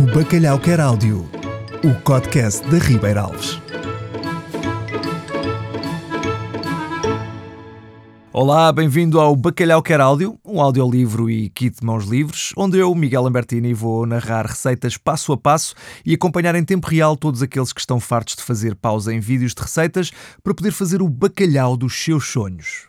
O Bacalhau Quer Áudio, o podcast da Ribeira Alves. Olá, bem-vindo ao Bacalhau Quer Áudio, um audiolivro e kit de mãos livres, onde eu, Miguel Lambertini, vou narrar receitas passo a passo e acompanhar em tempo real todos aqueles que estão fartos de fazer pausa em vídeos de receitas para poder fazer o bacalhau dos seus sonhos.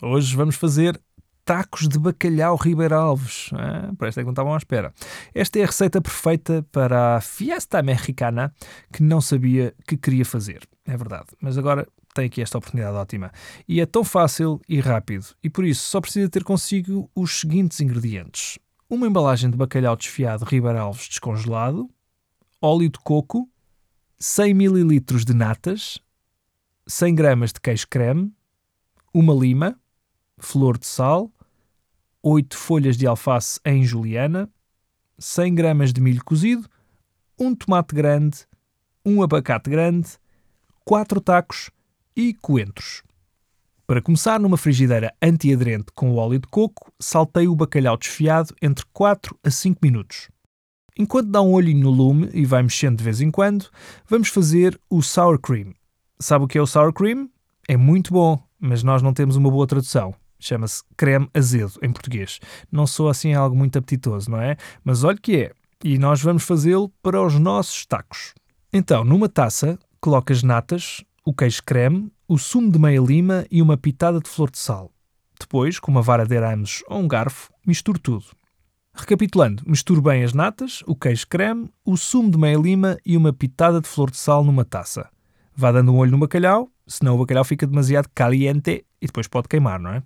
Hoje vamos fazer tacos de bacalhau Ribeira Alves. Ah, parece que não estavam à espera. Esta é a receita perfeita para a fiesta mexicana que não sabia que queria fazer. É verdade. Mas agora tem aqui esta oportunidade ótima. E é tão fácil e rápido. E por isso só precisa ter consigo os seguintes ingredientes. Uma embalagem de bacalhau desfiado Ribeira Alves descongelado, óleo de coco, 100 ml de natas, 100 gramas de queijo creme, uma lima, flor de sal, 8 folhas de alface em juliana, 100 gramas de milho cozido, um tomate grande, um abacate grande, 4 tacos e coentros. Para começar, numa frigideira antiaderente com óleo de coco, saltei o bacalhau desfiado entre 4 a 5 minutos. Enquanto dá um olhinho no lume e vai mexendo de vez em quando, vamos fazer o sour cream. Sabe o que é o sour cream? É muito bom, mas nós não temos uma boa tradução. Chama-se creme azedo em português. Não sou assim algo muito apetitoso, não é? Mas olha que é. E nós vamos fazê-lo para os nossos tacos. Então, numa taça, coloca as natas, o queijo creme, o sumo de meia lima e uma pitada de flor de sal. Depois, com uma vara de arames ou um garfo, misture tudo. Recapitulando, misture bem as natas, o queijo creme, o sumo de meia lima e uma pitada de flor de sal numa taça. Vá dando um olho no bacalhau, senão o bacalhau fica demasiado caliente e depois pode queimar, não é?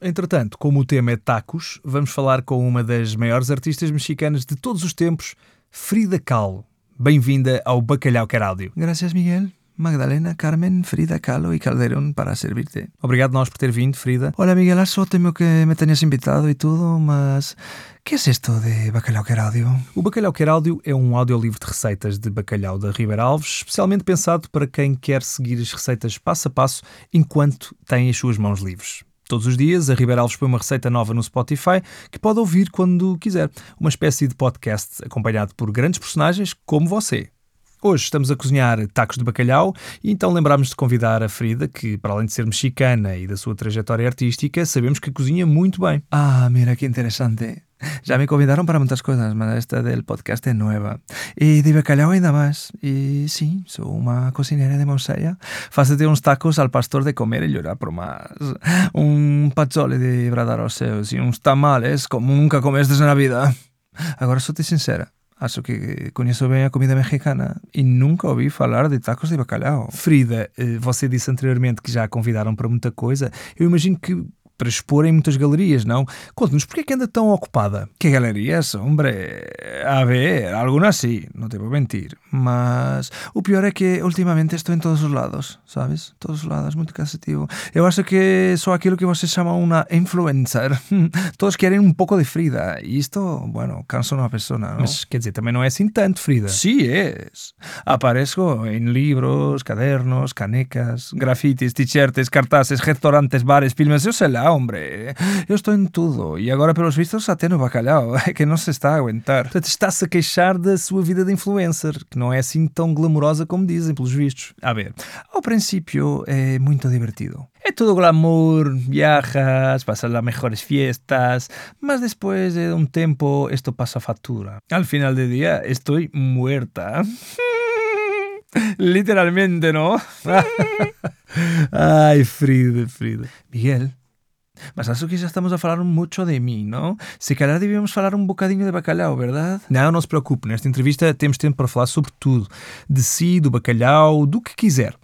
Entretanto, como o tema é tacos, vamos falar com uma das maiores artistas mexicanas de todos os tempos, Frida Kahlo. Bem-vinda ao Bacalhau Quer Áudio. Gracias, Miguel. Magdalena, Carmen, Frida Kahlo y Calderón para servirte. Obrigado nós por ter vindo, Frida. Hola, Miguel Asótemo que me tenías invitado y todo, mas ¿qué es esto de Bacalhau Quer Áudio? O Bacalhau Quer Áudio é um audiolivro de receitas de bacalhau da Ribeira Alves, especialmente pensado para quem quer seguir as receitas passo a passo enquanto tem as suas mãos livres. Todos os dias, a Ribeira Alves põe uma receita nova no Spotify que pode ouvir quando quiser. Uma espécie de podcast acompanhado por grandes personagens como você. Hoje estamos a cozinhar tacos de bacalhau e então lembramos de convidar a Frida, que para além de ser mexicana e da sua trajetória artística, sabemos que cozinha muito bem. Ah, mira qué interesante. Ya me convidaron para muchas cosas, mas esta del podcast es nueva. Y de bacalhau ainda más. Y sí, soy una cocinera de Monsella. Fácete uns tacos al pastor de comer y llorar por más. Un pazzole de bradaroseos y uns tamales como nunca comestes na vida. Agora sou-te sincera. Acho que conheço bem a comida mexicana e nunca ouvi falar de tacos de bacalhau. Frida, eh, você disse anteriormente que já a convidaram para muita coisa. Eu imagino que para expor em muitas galerias, não? Conte-nos, porquê é que anda tão ocupada? ¿Qué galerías? Hombre, a ver, algunas sí, no te puedo mentir. Mas o pior é que ultimamente estou em todos os lados, sabes? Todos os lados, muito cansativo. Eu acho que sou aquilo que você chama uma influencer. Todos querem um pouco de Frida. E isto, bueno, cansa uma pessoa, não? Mas quer dizer, também não é assim tanto, Frida. Sí es. Aparezco en libros, cadernos, canecas, grafitis, t-shirts, cartazes, restaurantes, bares, filmes, eu sei lá, hombre. Eu estou em tudo. E agora, pelos vistos, até no bacalhau, que não se está a aguentar. Portanto, está-se a queixar da sua vida de influencer, que não é assim tão glamourosa como dizem, pelos vistos. A ver, Ao princípio é muito divertido. é todo glamour, viajas, pasas las mejores fiestas, mas después de un tiempo esto pasa factura. Al final del día estoy muerta. Literalmente, ¿no? Ai, Frida, Frida. Miguel, mas acho que já estamos a falar muito de mim, não? Se calhar devíamos falar um bocadinho de bacalhau, verdade? Não, não se preocupe, nesta entrevista temos tempo para falar sobre tudo. De si, do bacalhau, do que quiser.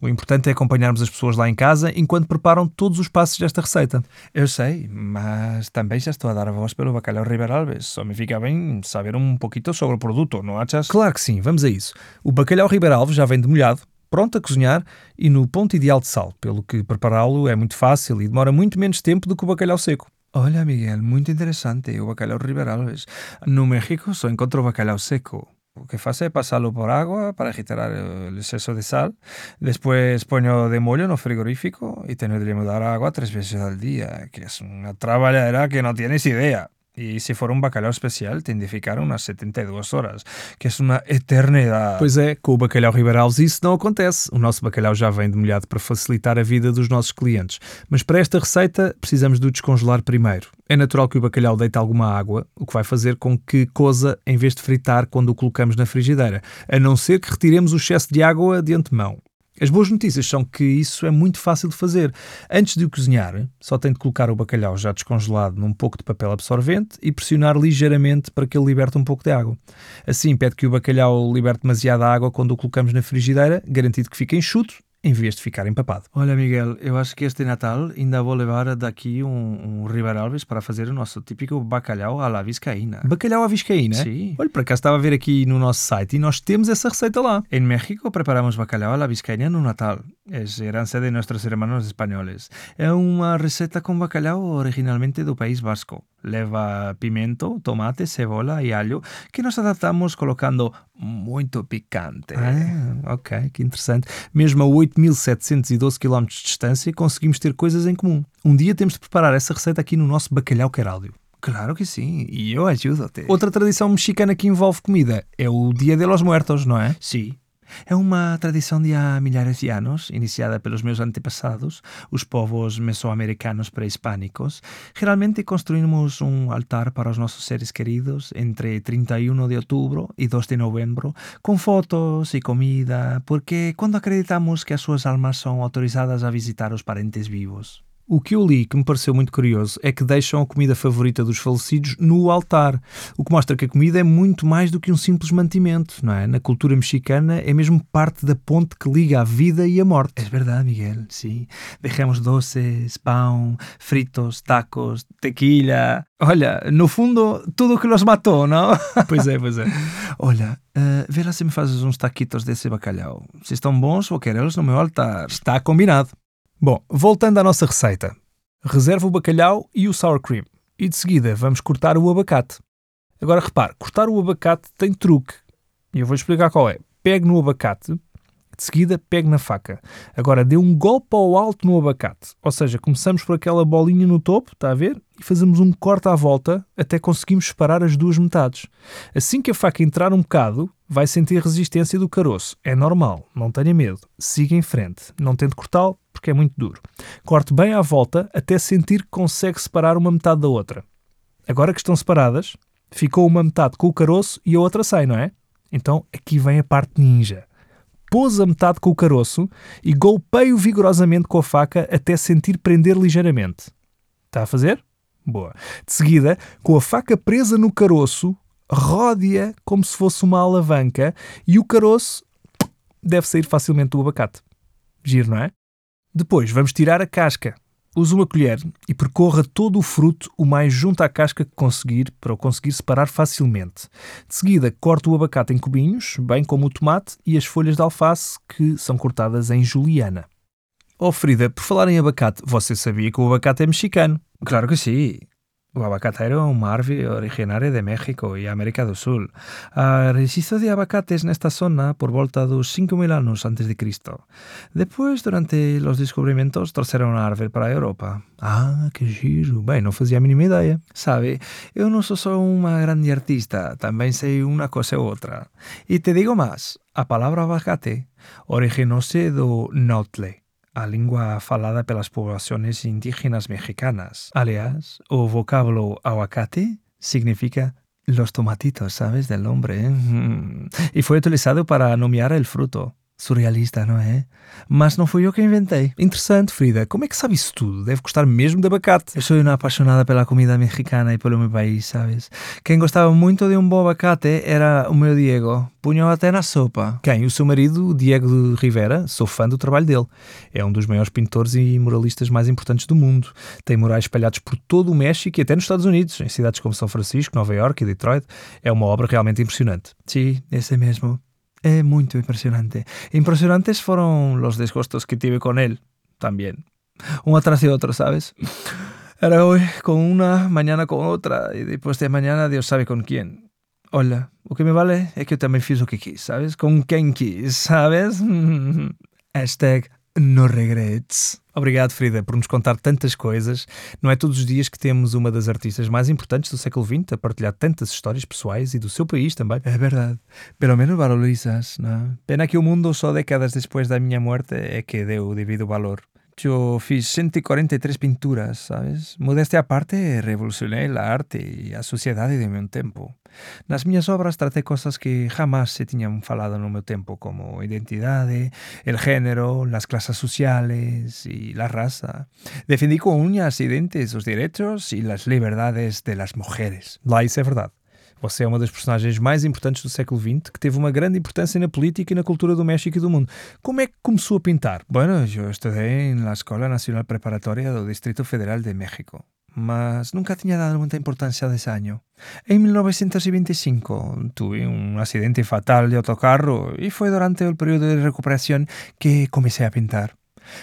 O importante é acompanharmos as pessoas lá em casa enquanto preparam todos os passos desta receita. Eu sei, mas também já estou a dar a voz pelo bacalhau Ribeira Alves. Só me fica bem saber um pouquinho sobre o produto, não achas? Claro que sim, vamos a isso. O bacalhau Ribeira Alves já vem demolhado, pronto a cozinhar e no ponto ideal de sal, pelo que prepará-lo é muito fácil e demora muito menos tempo do que o bacalhau seco. Olha, Miguel, muito interessante o bacalhau Ribeira Alves. No México só encontro bacalhau seco. O que faço é pasarlo por agua para agitar el exceso de sal. Después pongo de mollo no frigorífico y tengo de mudar agua tres veces al día, que es una traballadera que no tienes idea. Y si fuera un bacalhau especial, te indicaram umas 72 horas, que é uma eternidade. Pois é, com o bacalhau Ribeiralves isso não acontece. O nosso bacalhau já vem demolhado para facilitar a vida dos nossos clientes. Mas para esta receita precisamos de o descongelar primeiro. É natural que o bacalhau deite alguma água, o que vai fazer com que coza em vez de fritar quando o colocamos na frigideira, a não ser que retiremos o excesso de água de antemão. As boas notícias são que isso é muito fácil de fazer. Antes de o cozinhar, só tem de colocar o bacalhau já descongelado num pouco de papel absorvente e pressionar ligeiramente para que ele liberte um pouco de água. Assim, pede que o bacalhau liberte demasiada água quando o colocamos na frigideira, garantido que fique enxuto em vez de ficar empapado. Olha, Miguel, eu acho que este Natal ainda vou levar daqui um, um Ribeiralves para fazer o nosso típico bacalhau à la viscaína. Bacalhau à viscaína? Sim. Olha, por acaso estava a ver aqui no nosso site e nós temos essa receita lá. Em México preparamos bacalhau à la viscaína no Natal. É herança de nossos hermanos espanhóis. É uma receita com bacalhau originalmente do País Vasco. Leva pimento, tomate, cebola e alho que nós adaptamos colocando muito picante. Ah, ok, que interessante. Mesmo a 8.712 km de distância conseguimos ter coisas em comum. Um dia temos de preparar essa receita aqui no nosso bacalhau queráldio. Claro que sim, e eu ajudo-te. Outra tradição mexicana que envolve comida é o Dia de los Muertos, não é? Sim. É uma tradição de há milhares de anos, iniciada pelos meus antepassados, os povos mesoamericanos pré-hispânicos. Geralmente construímos um altar para os nossos seres queridos entre 31 de outubro e 2 de novembro, com fotos e comida, porque quando acreditamos que as suas almas são autorizadas a visitar os parentes vivos. O que eu li que me pareceu muito curioso é que deixam a comida favorita dos falecidos no altar, o que mostra que a comida é muito mais do que um simples mantimento, não é? Na cultura mexicana é mesmo parte da ponte que liga a vida e a morte. É verdade, Miguel, sim. Deixamos doces, pão, fritos, tacos, tequila. Olha, no fundo, tudo que los matou, não? pois é, pois é. Olha, uh, vê lá se me fazes uns taquitos desse bacalhau. Se estão bons, vou querê-los no meu altar. Está combinado. Bom, voltando à nossa receita. Reserva o bacalhau e o sour cream. E de seguida vamos cortar o abacate. Agora repare, cortar o abacate tem truque. E eu vou explicar qual é. Pegue no abacate, de seguida pegue na faca. Agora dê um golpe ao alto no abacate. Ou seja, começamos por aquela bolinha no topo, está a ver? E fazemos um corte à volta até conseguirmos separar as duas metades. Assim que a faca entrar um bocado, vai sentir resistência do caroço. É normal, não tenha medo. Siga em frente. Não tente cortá-lo, porque é muito duro. Corte bem à volta até sentir que consegue separar uma metade da outra. Agora que estão separadas, ficou uma metade com o caroço e a outra sem, não é? Então aqui vem a parte ninja. Pôs a metade com o caroço e golpeio vigorosamente com a faca até sentir prender ligeiramente. Está a fazer? Boa. De seguida, com a faca presa no caroço, rode-a como se fosse uma alavanca e o caroço deve sair facilmente do abacate. Giro, não é? Depois vamos tirar a casca. Use uma colher e percorra todo o fruto o mais junto à casca que conseguir para o conseguir separar facilmente. De seguida, corte o abacate em cubinhos, bem como o tomate e as folhas de alface que são cortadas em juliana. Oh Frida, por falar em abacate, você sabia que o abacate é mexicano? Claro que sim. O abacateiro é uma árvore originária de México e América do Sul. A registro de abacates nesta zona por volta dos 5.000 anos antes de Cristo. Depois, durante os descobrimentos, trouxeram a árvore para Europa. Ah, que giro! Bem, não fazia a mínima. Sabe, eu não sou só uma grande artista, também sei uma coisa ou outra. E te digo mais, a palavra abacate originou-se do nautle, a língua falada pelas populações indígenas mexicanas. Aliás, o vocábulo aguacate significa los tomatitos, ¿sabes? Del nombre. ¿eh? Y fue utilizado para nomear el fruto. Surrealista, não é? Mas não fui eu que inventei. Interessante, Frida. Como é que sabe isso tudo? Deve gostar mesmo de abacate. Eu sou uma apaixonada pela comida mexicana e pelo meu país, sabes? Quem gostava muito de um bom abacate era o meu Diego. Punho até na sopa. Quem? O seu marido, Diego de Rivera. Sou fã do trabalho dele. É um dos maiores pintores e muralistas mais importantes do mundo. Tem murais espalhados por todo o México e até nos Estados Unidos, em cidades como São Francisco, Nova York e Detroit. É uma obra realmente impressionante. Sim, esse mesmo. É muito impressionante. Impresionantes foram os desgostos que tive com ele também. Um atrás de outro, ¿sabes? Era hoje com uma, mañana com outra e depois de mañana Deus sabe com quem. Olha, o que me vale é que eu também fiz o que quis, ¿sabes? Com quem quis, ¿sabes? Hashtag no regrets. Obrigado, Frida, por nos contar tantas coisas. Não é todos os dias que temos uma das artistas mais importantes do século XX a partilhar tantas histórias pessoais e do seu país também. É verdade. Pelo menos valorizas, não? Pena que o mundo só décadas depois da minha morte é que deu o devido valor. Eu fiz 143 pinturas, sabes? Modéstia à parte, revolucionei a arte e a sociedade do meu tempo. Nas minhas obras tratei coisas que jamás se tinham falado no meu tempo, como identidade, el género, as classes sociais e a raça. Defendi com unhas e dentes os direitos e as liberdades de las mujeres. Lá isso é verdade. Você é uma das personagens mais importantes do século XX que teve uma grande importância na política e na cultura do México e do mundo. Como é que começou a pintar? Bueno, eu estudei na Escola Nacional Preparatória do Distrito Federal de México, mas nunca tinha dado muita importância desse ano. Em 1925 tuve um acidente fatal de autocarro e foi durante o período de recuperação que comecei a pintar.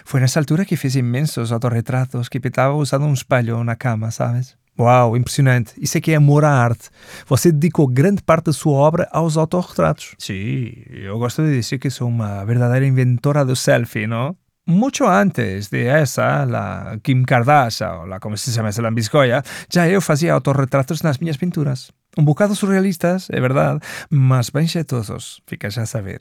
Foi nessa altura que fiz imensos autorretratos que pintava usando um espelho na cama, sabes? Uau, impressionante. Isso é que é amor à arte. Você dedicou grande parte da sua obra aos autorretratos. Sim, eu gosto de dizer que sou uma verdadeira inventora do selfie, não? Muito antes de essa, a Kim Kardashian, ou lá como se chama essa lambiscoia, já eu fazia autorretratos nas minhas pinturas. Um bocado surrealistas, é verdade, mas bem jeitosos, fica já a saber.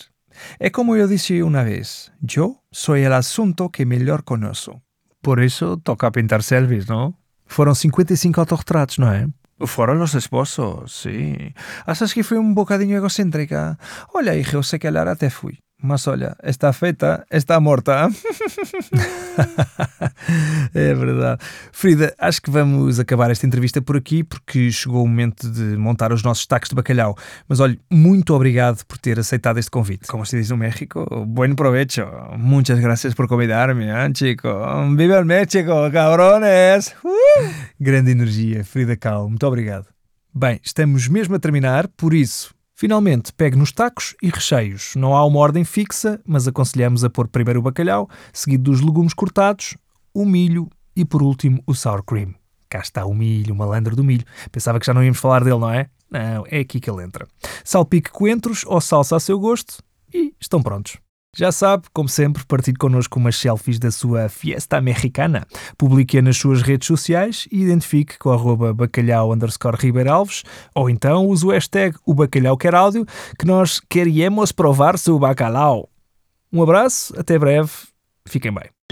É como eu disse uma vez, eu sou o assunto que melhor conheço. Por isso toca pintar selfies, não? Foram 55 autorretratos, não é? Foram os esposos, sim. Achas que fui um bocadinho egocêntrica? Olha, eu sei que até fui. Mas olha, está feita, está morta. é verdade. Frida, acho que vamos acabar esta entrevista por aqui porque chegou o momento de montar os nossos tacos de bacalhau. Mas olha, muito obrigado por ter aceitado este convite. Como se diz no México, buen provecho. Muchas gracias por convidarme, ¿eh, chico. Viva el México, cabrones! Uh! Grande energia, Frida Cal. Muito obrigado. Bem, estamos mesmo a terminar, por isso Finalmente, pegue nos tacos e recheios. Não há uma ordem fixa, mas aconselhamos a pôr primeiro o bacalhau, seguido dos legumes cortados, o milho e, por último, o sour cream. Cá está o milho, o malandro do milho. Pensava que já não íamos falar dele, não é? Não, é aqui que ele entra. Salpique coentros ou salsa a seu gosto e estão prontos. Já sabe, como sempre, partilhe connosco umas selfies da sua fiesta americana. Publique-a nas suas redes sociais e identifique com arroba bacalhau underscore Alves ou então use o hashtag o bacalhau quer áudio que nós queremos provar seu bacalhau. Um abraço, até breve, fiquem bem.